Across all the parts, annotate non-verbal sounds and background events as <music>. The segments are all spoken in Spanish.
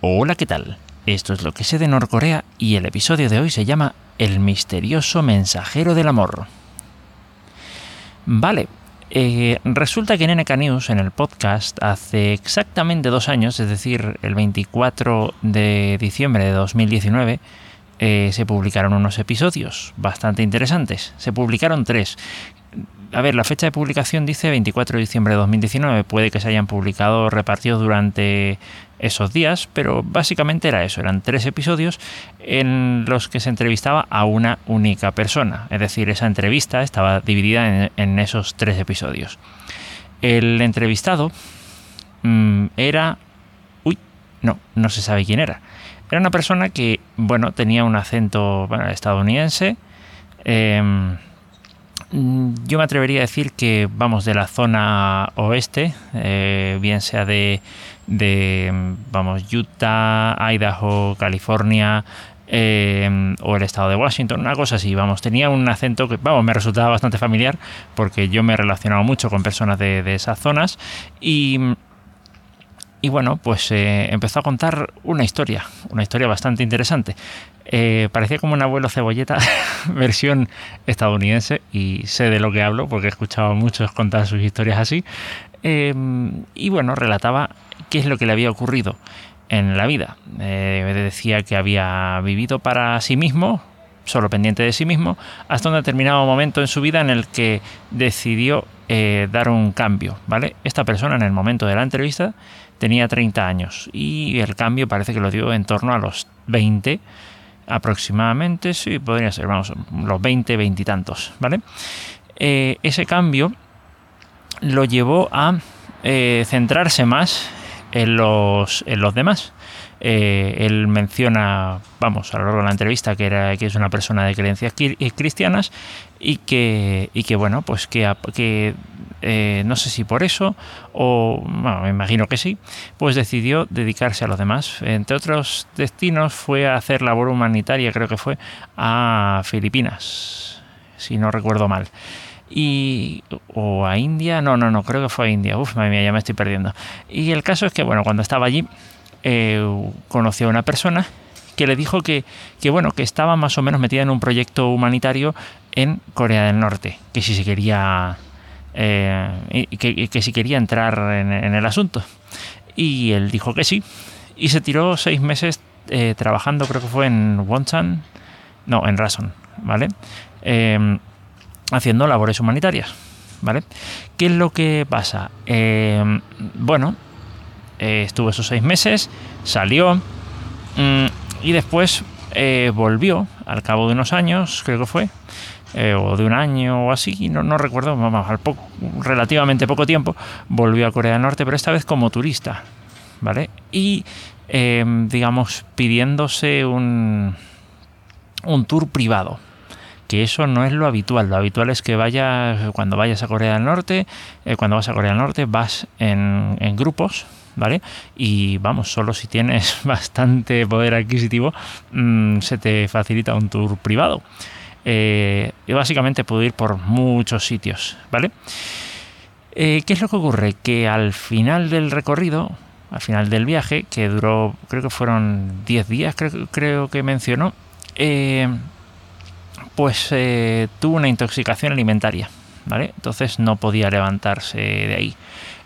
Hola, ¿qué tal? Esto es lo que sé de Norcorea y el episodio de hoy se llama El misterioso mensajero del amor. Vale, eh, resulta que en NK News, en el podcast, hace exactamente dos años, es decir, el 24 de diciembre de 2019, eh, se publicaron unos episodios bastante interesantes. Se publicaron tres. A ver, la fecha de publicación dice 24 de diciembre de 2019. Puede que se hayan publicado repartidos durante esos días, pero básicamente era eso, eran tres episodios en los que se entrevistaba a una única persona, es decir, esa entrevista estaba dividida en, esos tres episodios. El entrevistado mm, era... Uy, no, no se sabe quién era. Era una persona que, bueno, tenía un acento estadounidense. Em, yo me atrevería a decir que vamos de la zona oeste, eh, bien sea de de, vamos, Utah, Idaho, California, eh, o el estado de Washington, una cosa así, vamos, tenía un acento que, vamos, me resultaba bastante familiar porque yo me he relacionado mucho con personas de, esas zonas y, y bueno, pues eh, empezó a contar una historia, una historia bastante interesante. Eh, parecía como un abuelo cebolleta, <laughs> versión estadounidense, y sé de lo que hablo porque he escuchado a muchos contar sus historias así. y bueno, relataba qué es lo que le había ocurrido en la vida. Eh, decía que había vivido para sí mismo, solo pendiente de sí mismo, hasta un determinado momento en su vida en el que decidió eh, dar un cambio. ¿vale? Esta persona en el momento de la entrevista tenía 30 años y el cambio parece que lo dio en torno a los 20 aproximadamente, sí, podría ser, vamos, los 20, 20 y tantos, ¿vale? Eh, ese cambio lo llevó a centrarse más en los, en los demás. Eh, él menciona, vamos, a lo largo de la entrevista, que, era, que es una persona de creencias eh, cristianas y que, y que bueno, pues que, que eh, no sé si por eso, o bueno, me imagino que sí, pues decidió dedicarse a los demás. Entre otros destinos fue a hacer labor humanitaria, creo que fue, a Filipinas, si no recuerdo mal y o a India, no, no, no, creo que fue a India, uf, madre mía, ya me estoy perdiendo. Y el caso es que, bueno, cuando estaba allí, eh, conoció a una persona que le dijo que, que, bueno, que estaba más o menos metida en un proyecto humanitario en Corea del Norte, que si se quería, eh, que, si quería entrar en, el asunto. Y él dijo que sí, y se tiró seis meses eh, trabajando, creo que fue en Wonsan, no, en Rason, ¿vale? haciendo labores humanitarias. ¿Vale? ¿Qué es lo que pasa? Eh, bueno, eh, estuvo esos seis meses, salió mm, y después volvió al cabo de unos años, creo que fue, o de un año o así, no, no recuerdo, vamos, al poco, relativamente poco tiempo, volvió a Corea del Norte, pero esta vez como turista, ¿vale? Y, digamos, pidiéndose un, un tour privado, que eso no es lo habitual. Lo habitual es que vayas, cuando vayas a Corea del Norte, eh, cuando vas a Corea del Norte, vas en, grupos, ¿vale? Y vamos, solo si tienes <laughs> bastante poder adquisitivo, mm, se te facilita un tour privado. Eh, y básicamente puedo ir por muchos sitios, ¿vale? Eh, ¿Qué es lo que ocurre? Que al final del recorrido, al final del viaje, que duró, creo que fueron 10 días, creo, que mencionó, pues eh, tuvo una intoxicación alimentaria, ¿vale? Entonces no podía levantarse de ahí.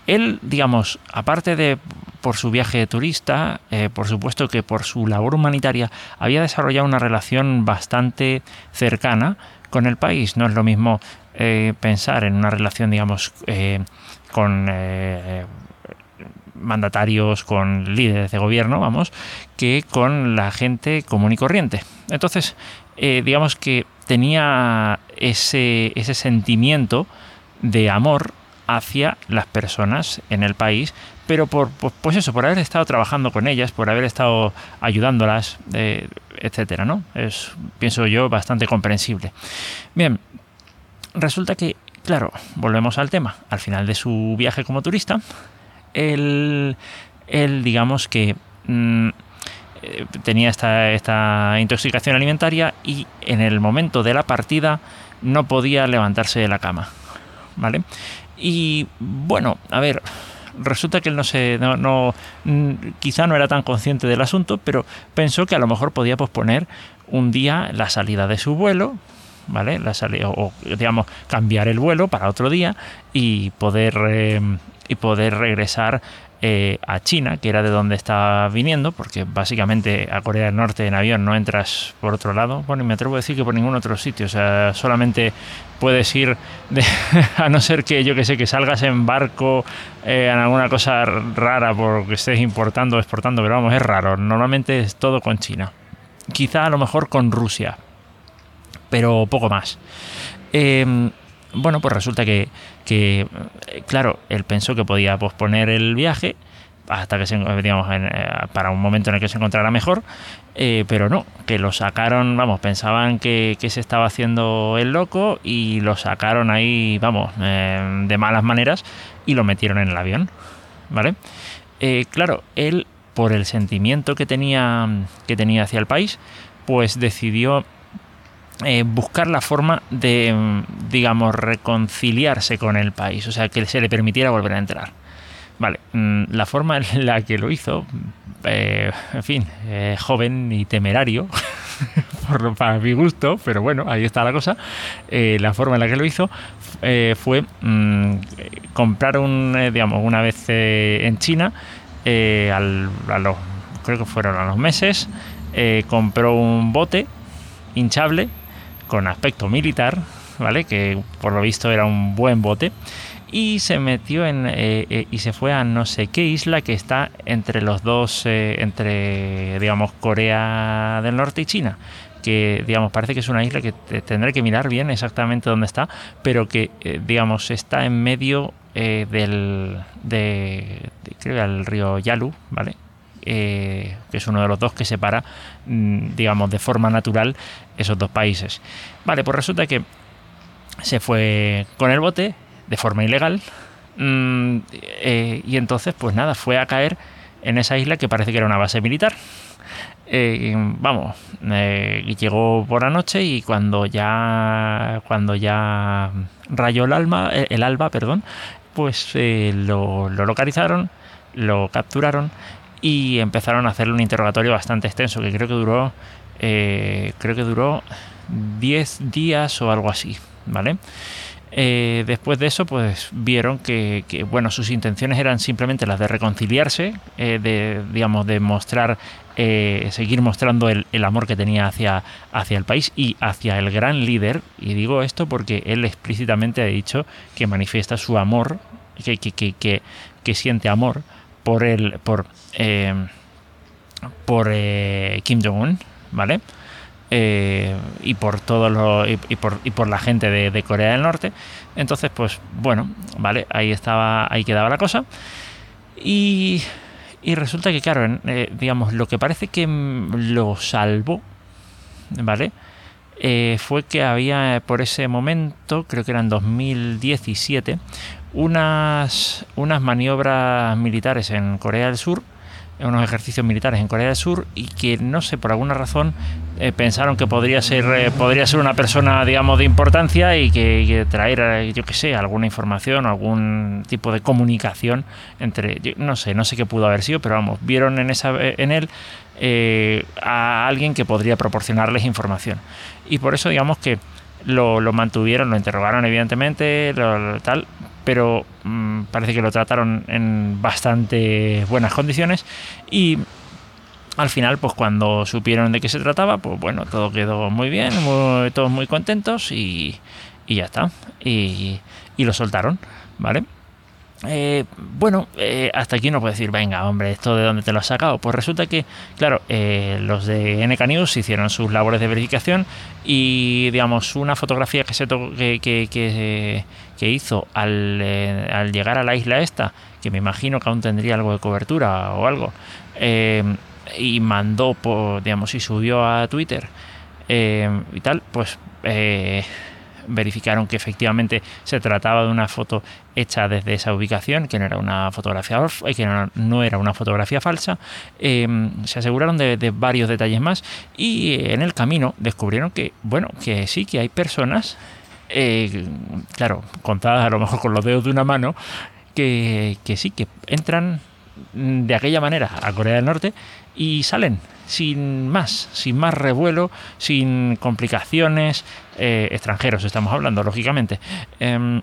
Él, digamos, aparte de por su viaje de turista, eh, por supuesto que por su labor humanitaria, había desarrollado una relación bastante cercana con el país. No es lo mismo eh, pensar en una relación, digamos, con mandatarios, con líderes de gobierno, vamos, que con la gente común y corriente. Entonces, digamos que tenía ese, ese sentimiento de amor hacia las personas en el país, pero por pues eso, por haber estado trabajando con ellas, por haber estado ayudándolas, eh, etcétera, ¿no? Es, pienso yo, bastante comprensible. Bien, resulta que, claro, volvemos al tema. Al final de su viaje como turista, él, digamos que mm, eh, tenía esta, esta intoxicación alimentaria y en el momento de la partida no podía levantarse de la cama. ¿Vale? Y bueno, a ver, resulta que él no se, no, no, quizá no era tan consciente del asunto, pero pensó que a lo mejor podía posponer un día la salida de su vuelo, ¿vale? La salida, o, digamos, cambiar el vuelo para otro día y poder, eh, y poder regresar eh, a China, que era de donde estaba viniendo, porque básicamente a Corea del Norte en avión no entras por otro lado. Bueno, y me atrevo a decir que por ningún otro sitio. O sea, solamente puedes ir, <laughs> a no ser que yo que sé, que salgas en barco eh, en alguna cosa rara porque estés importando o exportando, pero vamos, es raro. Normalmente es todo con China. Quizá a lo mejor con Rusia, pero poco más. Eh, bueno, pues resulta que, que, claro, él pensó que podía posponer el viaje hasta que se, digamos, eh, para un momento en el que se encontrara mejor, eh, pero no, que lo sacaron, vamos, pensaban que, se estaba haciendo el loco y lo sacaron ahí, vamos, eh, de malas maneras y lo metieron en el avión, ¿vale? claro, él, por el sentimiento que tenía, que tenía hacia el país, pues decidió eh, buscar la forma de, digamos, reconciliarse con el país, o sea, que se le permitiera volver a entrar. Vale, mm, la forma en la que lo hizo, eh, en fin, eh, joven y temerario, <laughs> para mi gusto, pero bueno, ahí está la cosa. la forma en la que lo hizo fue mm, comprar un, digamos, una vez en China, al, creo que fueron a los meses, compró un bote hinchable con aspecto militar, ¿vale? Que por lo visto era un buen bote. Y se metió en. Eh, eh, y se fue a no sé qué isla que está entre los dos. Eh, entre, digamos, Corea del Norte y China que digamos parece que es una isla que tendré que mirar bien exactamente dónde está, pero que digamos está en medio del de, creo que el río Yalu, ¿vale? Eh, que es uno de los dos que separa, mm, digamos, de forma natural esos dos países. Vale, pues resulta que se fue con el bote de forma ilegal mm, eh, y entonces, pues nada, fue a caer en esa isla que parece que era una base militar. Eh, vamos, llegó por la noche y cuando ya cuando ya rayó el alma, el alba, perdón, pues lo, lo localizaron, lo capturaron y empezaron a hacerle un interrogatorio bastante extenso que creo que duró eh, creo que duró 10 días o algo así vale eh, después de eso pues vieron que, bueno sus intenciones eran simplemente las de reconciliarse eh, de digamos de mostrar seguir mostrando el, amor que tenía hacia, hacia el país y hacia el gran líder. Y digo esto porque él explícitamente ha dicho que manifiesta su amor que, que, que siente amor por el por eh, por eh, Kim Jong-un, ¿vale? Eh, y por todos los y, por, y por la gente de, Corea del Norte. Entonces, pues bueno, vale, ahí estaba, ahí quedaba la cosa. Y, y resulta que, claro, digamos, lo que parece que lo salvó, ¿vale? Fue que había por ese momento, creo que era en 2017, unas, unas maniobras militares en Corea del Sur, unos ejercicios militares en Corea del Sur y que no sé por alguna razón eh, pensaron que podría ser eh, podría ser una persona digamos de importancia y que, traer eh, yo que sé alguna información algún tipo de comunicación entre no sé no sé qué pudo haber sido pero vamos vieron en esa en él a alguien que podría proporcionarles información. Y por eso digamos que lo, lo mantuvieron lo interrogaron evidentemente tal pero mm, parece que lo trataron en bastante buenas condiciones y al final, pues cuando supieron de qué se trataba, pues bueno, todo quedó muy bien, todos muy contentos y, y ya está. Y, lo soltaron, ¿vale? Eh, bueno, eh, hasta aquí no puedo decir, venga, hombre, ¿esto de dónde te lo has sacado? Pues resulta que, claro, eh, los de NK News hicieron sus labores de verificación y, digamos, una fotografía que, se que, que, hizo al, al, llegar a la isla esta, que me imagino que aún tendría algo de cobertura o algo, y mandó, por, digamos, y subió a Twitter y tal, pues verificaron que efectivamente se trataba de una foto hecha desde esa ubicación, que no era una fotografía, eh, que no, era una fotografía falsa. Em, se aseguraron de, varios detalles más y eh, en el camino descubrieron que, bueno, que sí, que hay personas, eh, claro, contadas a lo mejor con los dedos de una mano, que, que sí, que entran de aquella manera a Corea del Norte y salen sin más, sin más revuelo, sin complicaciones, eh, extranjeros estamos hablando, lógicamente, em,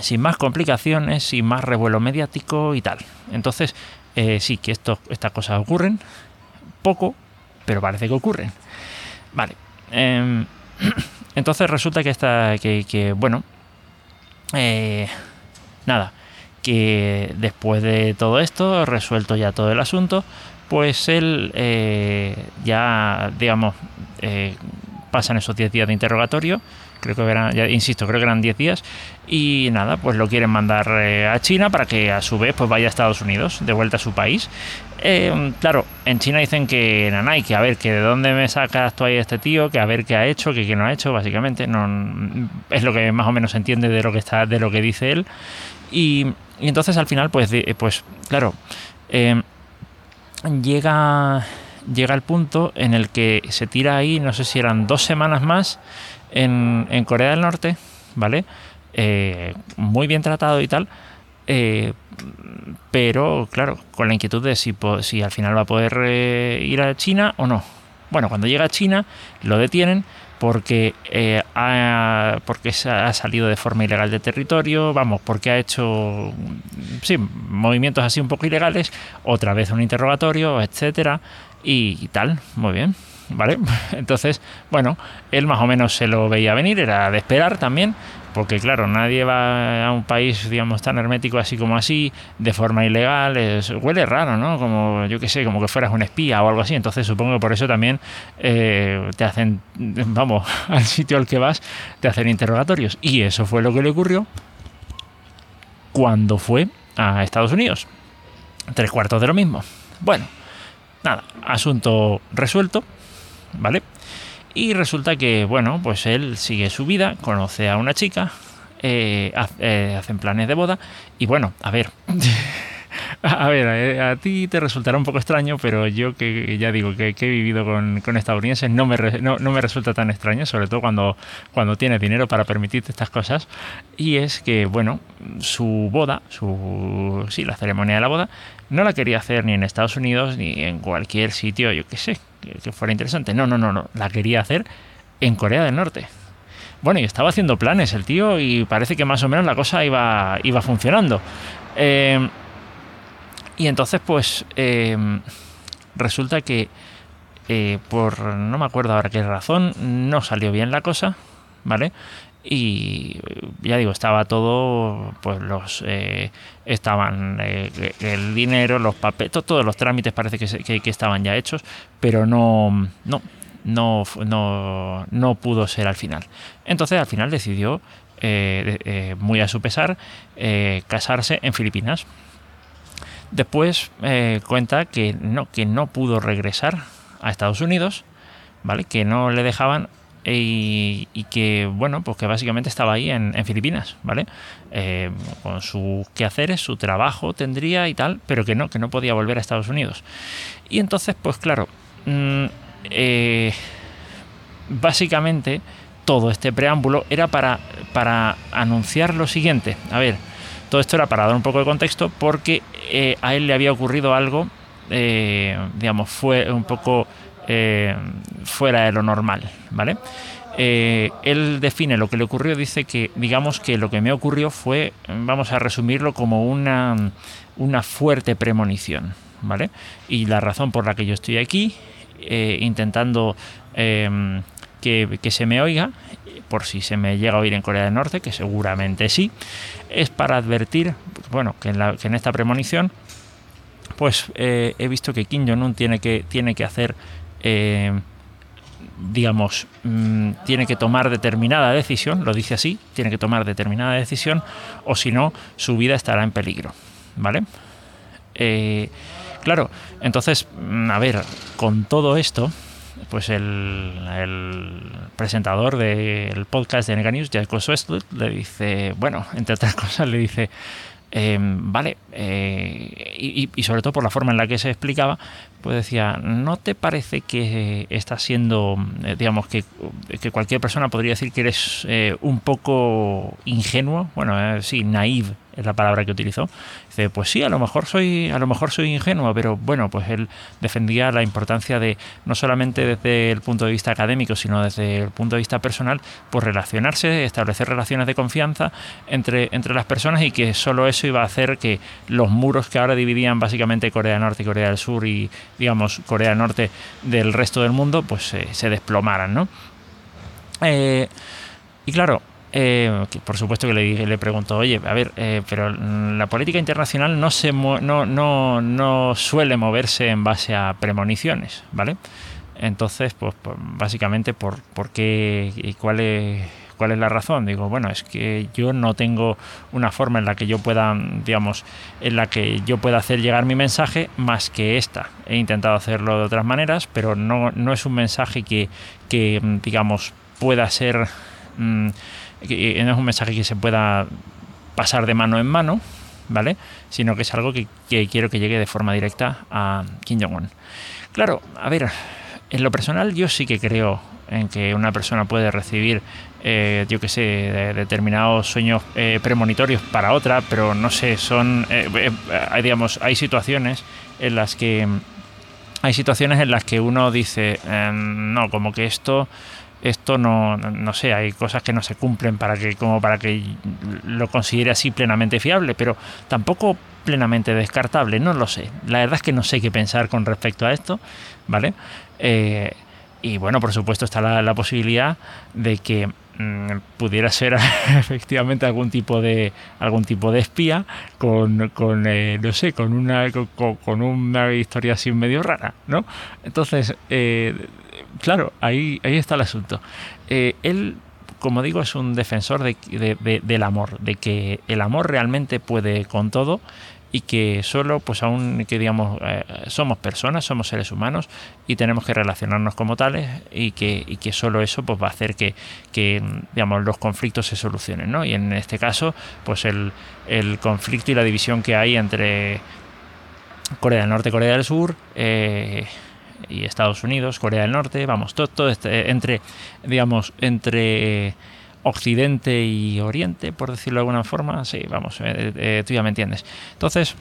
sin más complicaciones, sin más revuelo mediático y tal. Entonces, eh, sí que estas cosas ocurren, poco, pero parece que ocurren. Vale. Em, <clears throat> entonces resulta que está, que, que bueno, eh, nada, que después de todo esto, resuelto ya todo el asunto, pues él eh, ya, digamos, eh, pasan esos 10 días de interrogatorio, creo que eran, insisto, creo que eran 10 días, y nada, pues lo quieren mandar eh, a China para que a su vez pues vaya a Estados Unidos, de vuelta a su país. claro, en China dicen que Nanay, que a ver, que de dónde me sacas tú ahí este tío, que a ver qué ha hecho, que qué no ha hecho, básicamente, no es lo que más o menos se entiende de lo que está, de lo que dice él. Y, entonces al final, pues, pues claro, llega, llega el punto en el que se tira ahí, no sé si eran dos semanas más, en, en Corea del Norte, ¿vale? Eh, muy bien tratado y tal. Eh, pero claro, con la inquietud de si, si al final va a poder eh, ir a China o no. Bueno, cuando llega a China lo detienen porque, ha, porque ha salido de forma ilegal del territorio, vamos, porque ha hecho sí, movimientos así un poco ilegales, otra vez un interrogatorio, etcétera, y, tal, muy bien. ¿Vale? <laughs> Entonces, bueno, él más o menos se lo veía venir, era de esperar también, porque claro, nadie va a un país, digamos, tan hermético así como así, de forma ilegal, huele raro, ¿no? Como, yo qué sé, como que fueras un espía o algo así, entonces supongo que por eso también eh, te hacen, <laughs> vamos, <laughs> al sitio al que vas, te hacen interrogatorios. Y eso fue lo que le ocurrió cuando fue a Estados Unidos. Tres cuartos de lo mismo. Bueno, nada, asunto resuelto, ¿vale? Y resulta que, bueno, pues él sigue su vida, conoce a una chica, eh, eh, hacen planes de boda y bueno, a ver, <laughs> A ver, eh, a, ti te resultará un poco extraño, pero yo que ya digo que, he vivido con, estadounidenses no me, no, me resulta tan extraño, sobre todo cuando, cuando tienes dinero para permitirte estas cosas. Y es que, bueno, su boda, su sí, la ceremonia de la boda, no la quería hacer ni en Estados Unidos ni en cualquier sitio, yo qué sé, que, fuera interesante. No, no, no, no, la quería hacer en Corea del Norte. Bueno, y estaba haciendo planes el tío y parece que más o menos la cosa iba, iba funcionando. Eh, y entonces, pues, em, resulta que eh, por no me acuerdo ahora qué razón, no salió bien la cosa, ¿vale? Y ya digo, estaba todo, pues los eh, estaban eh, el dinero, los papeles, todos los trámites parece que, que, estaban ya hechos, pero no, no, no, no, no pudo ser al final. Entonces al final decidió, muy a su pesar, casarse en Filipinas. Después eh, cuenta que no, que no pudo regresar a Estados Unidos, ¿vale? Que no le dejaban y, que, bueno, pues que básicamente estaba ahí en, Filipinas, ¿vale? Eh, con sus quehaceres, su trabajo tendría y tal, pero que no, que no podía volver a Estados Unidos. Y entonces, pues claro, mm, eh, básicamente todo este preámbulo era para, para anunciar lo siguiente. A ver, todo esto era para dar un poco de contexto porque eh, a él le había ocurrido algo, eh, digamos, fue un poco eh, fuera de lo normal, ¿vale? él define lo que le ocurrió, dice que, digamos que lo que me ocurrió fue, vamos a resumirlo como una, una fuerte premonición, ¿vale? Y la razón por la que yo estoy aquí, intentando que, que se me oiga, por si se me llega a oír en Corea del Norte, que seguramente sí, es para advertir, bueno, que en, esta premonición, pues eh, he visto que Kim Jong-un tiene que, tiene que hacer, eh, digamos, mm, tiene que tomar determinada decisión, lo dice así, tiene que tomar determinada decisión, o si no, su vida estará en peligro, ¿vale? Eh, claro, entonces, mm, a ver, con todo esto, pues el, presentador del podcast de Nega News, Jacob le dice, bueno, entre otras <laughs> cosas, le dice, em, vale, eh, y, sobre todo por la forma en la que se explicaba, pues decía, ¿no te parece que está siendo, eh, digamos, que, cualquier persona podría decir que eres eh, un poco ingenuo? Bueno, sí, naive es la palabra que utilizó. Dice, pues sí, a lo mejor soy, a lo mejor soy ingenuo, pero bueno, pues él defendía la importancia de, no solamente desde el punto de vista académico, sino desde el punto de vista personal, pues relacionarse, establecer relaciones de confianza entre, entre las personas y que solo eso iba a hacer que los muros que ahora dividían básicamente Corea Norte y Corea del Sur y, digamos, Corea del Norte del resto del mundo, pues se desplomaran, ¿no? Eh, y claro, eh, por supuesto que le, le pregunto, oye, a ver, eh, pero la política internacional no, se no, no, suele moverse en base a premoniciones, ¿vale? Entonces, pues, pues básicamente, ¿por, qué y cuál es, cuál es la razón? Digo, bueno, es que yo no tengo una forma en la que yo pueda, digamos, en la que yo pueda hacer llegar mi mensaje más que esta. He intentado hacerlo de otras maneras, pero no, es un mensaje que, que digamos, pueda ser, mm, no es un mensaje que se pueda pasar de mano en mano, ¿vale? Sino que es algo que, quiero que llegue de forma directa a Kim Jong-un. Claro, a ver, en lo personal yo sí que creo en que una persona puede recibir, eh, yo que sé, determinados sueños eh, premonitorios para otra, pero no sé, son, eh, digamos, hay situaciones en las que hay situaciones en las que uno dice, em, no, como que esto esto no, no sé, hay cosas que no se cumplen para que, como para que lo considere así plenamente fiable, pero tampoco plenamente descartable, no lo sé. La verdad es que no sé qué pensar con respecto a esto, ¿vale? Eh, y bueno, por supuesto está la, posibilidad de que mm, pudiera ser <laughs> efectivamente algún tipo de algún tipo de espía con, con eh, no sé con una con, una historia así medio rara no entonces eh, claro, ahí, ahí está el asunto. Eh, él, como digo, es un defensor del amor, de que el amor realmente puede con todo y que solo, pues aún que digamos, eh, somos personas, somos seres humanos y tenemos que relacionarnos como tales y que, y que solo eso pues va a hacer que, digamos, los conflictos se solucionen, ¿no? Y en este caso, pues el, el conflicto y la división que hay entre Corea del Norte y Corea del Sur, eh, y Estados Unidos, Corea del Norte, vamos, todo, todo este, entre, digamos, entre Occidente y Oriente, por decirlo de alguna forma, sí, vamos, eh, eh, tú ya me entiendes. Entonces,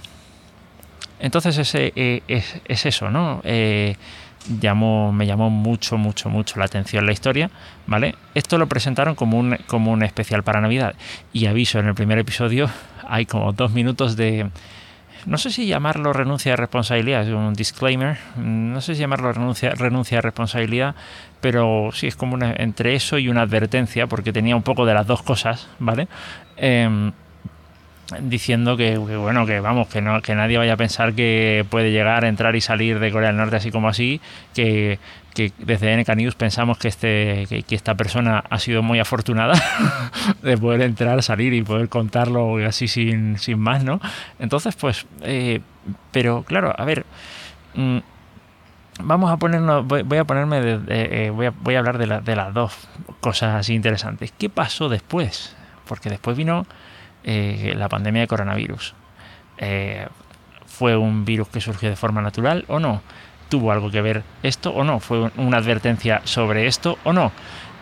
entonces ese, eh, es, eso, ¿no? llamó, me llamó mucho, mucho, mucho la atención la historia, ¿vale? Esto lo presentaron como un, como un especial para Navidad. Y aviso, en el primer episodio <laughs> hay como dos minutos de no sé si llamarlo renuncia de responsabilidad, es un disclaimer, no sé si llamarlo renuncia, renuncia de responsabilidad, pero sí es como una, entre eso y una advertencia, porque tenía un poco de las dos cosas, ¿vale? Em, diciendo que, bueno que vamos que no que nadie vaya a pensar que puede llegar entrar y salir de Corea del Norte así como así que, que desde NK News pensamos que este que, esta persona ha sido muy afortunada <laughs> de poder entrar salir y poder contarlo así sin, sin más no entonces pues eh, pero claro a ver mm, vamos a ponernos voy, a ponerme de, eh, voy, a, voy a hablar de, de las dos cosas interesantes. Qué pasó después porque después vino eh, la pandemia de coronavirus. Eh, ¿Fue un virus que surgió de forma natural o no? ¿Tuvo algo que ver esto o no? ¿Fue una advertencia sobre esto o no?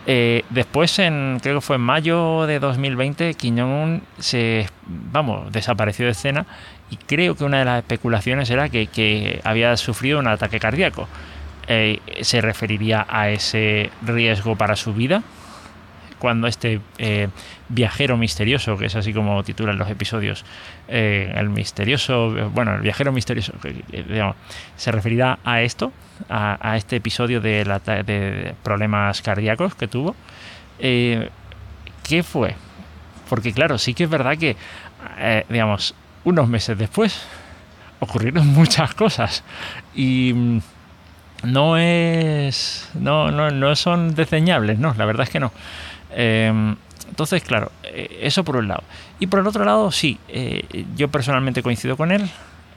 Eh, después, en, creo que fue en mayo de 2020, Kim Jong-un se, vamos, desapareció de escena y creo que una de las especulaciones era que, había sufrido un ataque cardíaco. se referiría a ese riesgo para su vida cuando este eh, viajero misterioso, que es así como titulan los episodios, eh, el misterioso, bueno, el viajero misterioso, se referirá a esto, a, este episodio de, de, problemas cardíacos que tuvo. Eh, ¿Qué fue? Porque claro, sí que es verdad que, digamos, unos meses después ocurrieron <laughs> muchas cosas y mm, no es no, no, no son desdeñables, no, la verdad es que no. Em, entonces, claro, eh, eso por un lado. Y por el otro lado, sí, eh, yo personalmente coincido con él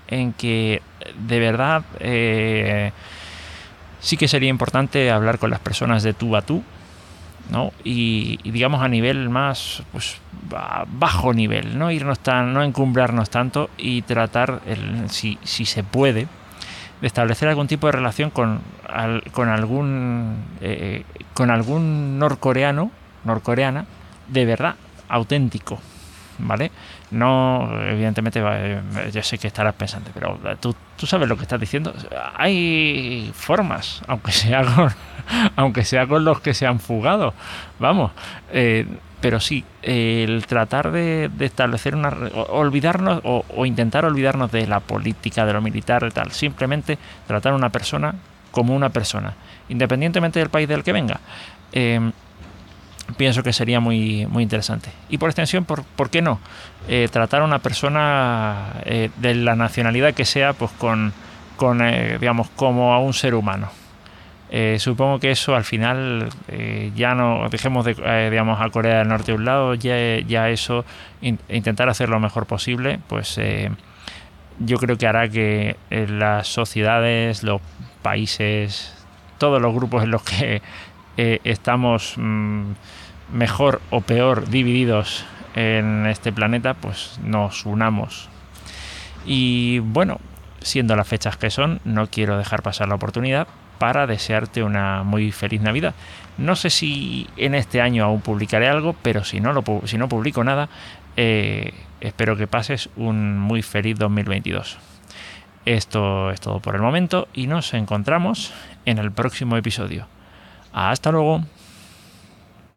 en que de verdad eh, sí que sería importante hablar con las personas de tú a tú, ¿no? Y, digamos a nivel más pues, bajo nivel, no irnos tan, no encumbrarnos tanto y tratar, el, si, si se puede, de establecer algún tipo de relación con, con algún con algún norcoreano norcoreana de verdad, auténtico, ¿vale? No, evidentemente, eh, yo sé que estarás pensando, pero ¿tú, tú sabes lo que estás diciendo. Hay formas, aunque sea con, <laughs> aunque sea con los que se han fugado. Vamos, eh, pero sí, el tratar de, establecer una. olvidarnos o, intentar olvidarnos de la política, de lo militar, y tal. Simplemente tratar a una persona como una persona, independientemente del país del que venga. Em, pienso que sería muy, muy interesante. Y por extensión, ¿por, por qué no? Eh, tratar a una persona eh, de la nacionalidad que sea, pues con, con eh, digamos, como a un ser humano. supongo que eso al final ya no dejemos de, digamos, a Corea del Norte a un lado, ya, ya eso, intentar hacer lo mejor posible, pues yo creo que hará que las sociedades, los países, todos los grupos en los que estamos mm, mejor o peor divididos en este planeta, pues nos unamos. Y bueno, siendo las fechas que son, no quiero dejar pasar la oportunidad para desearte una muy feliz Navidad. No sé si en este año aún publicaré algo, pero si no, si no publico nada, eh, espero que pases un muy feliz 2022. Esto es todo por el momento y nos encontramos en el próximo episodio. Hasta luego.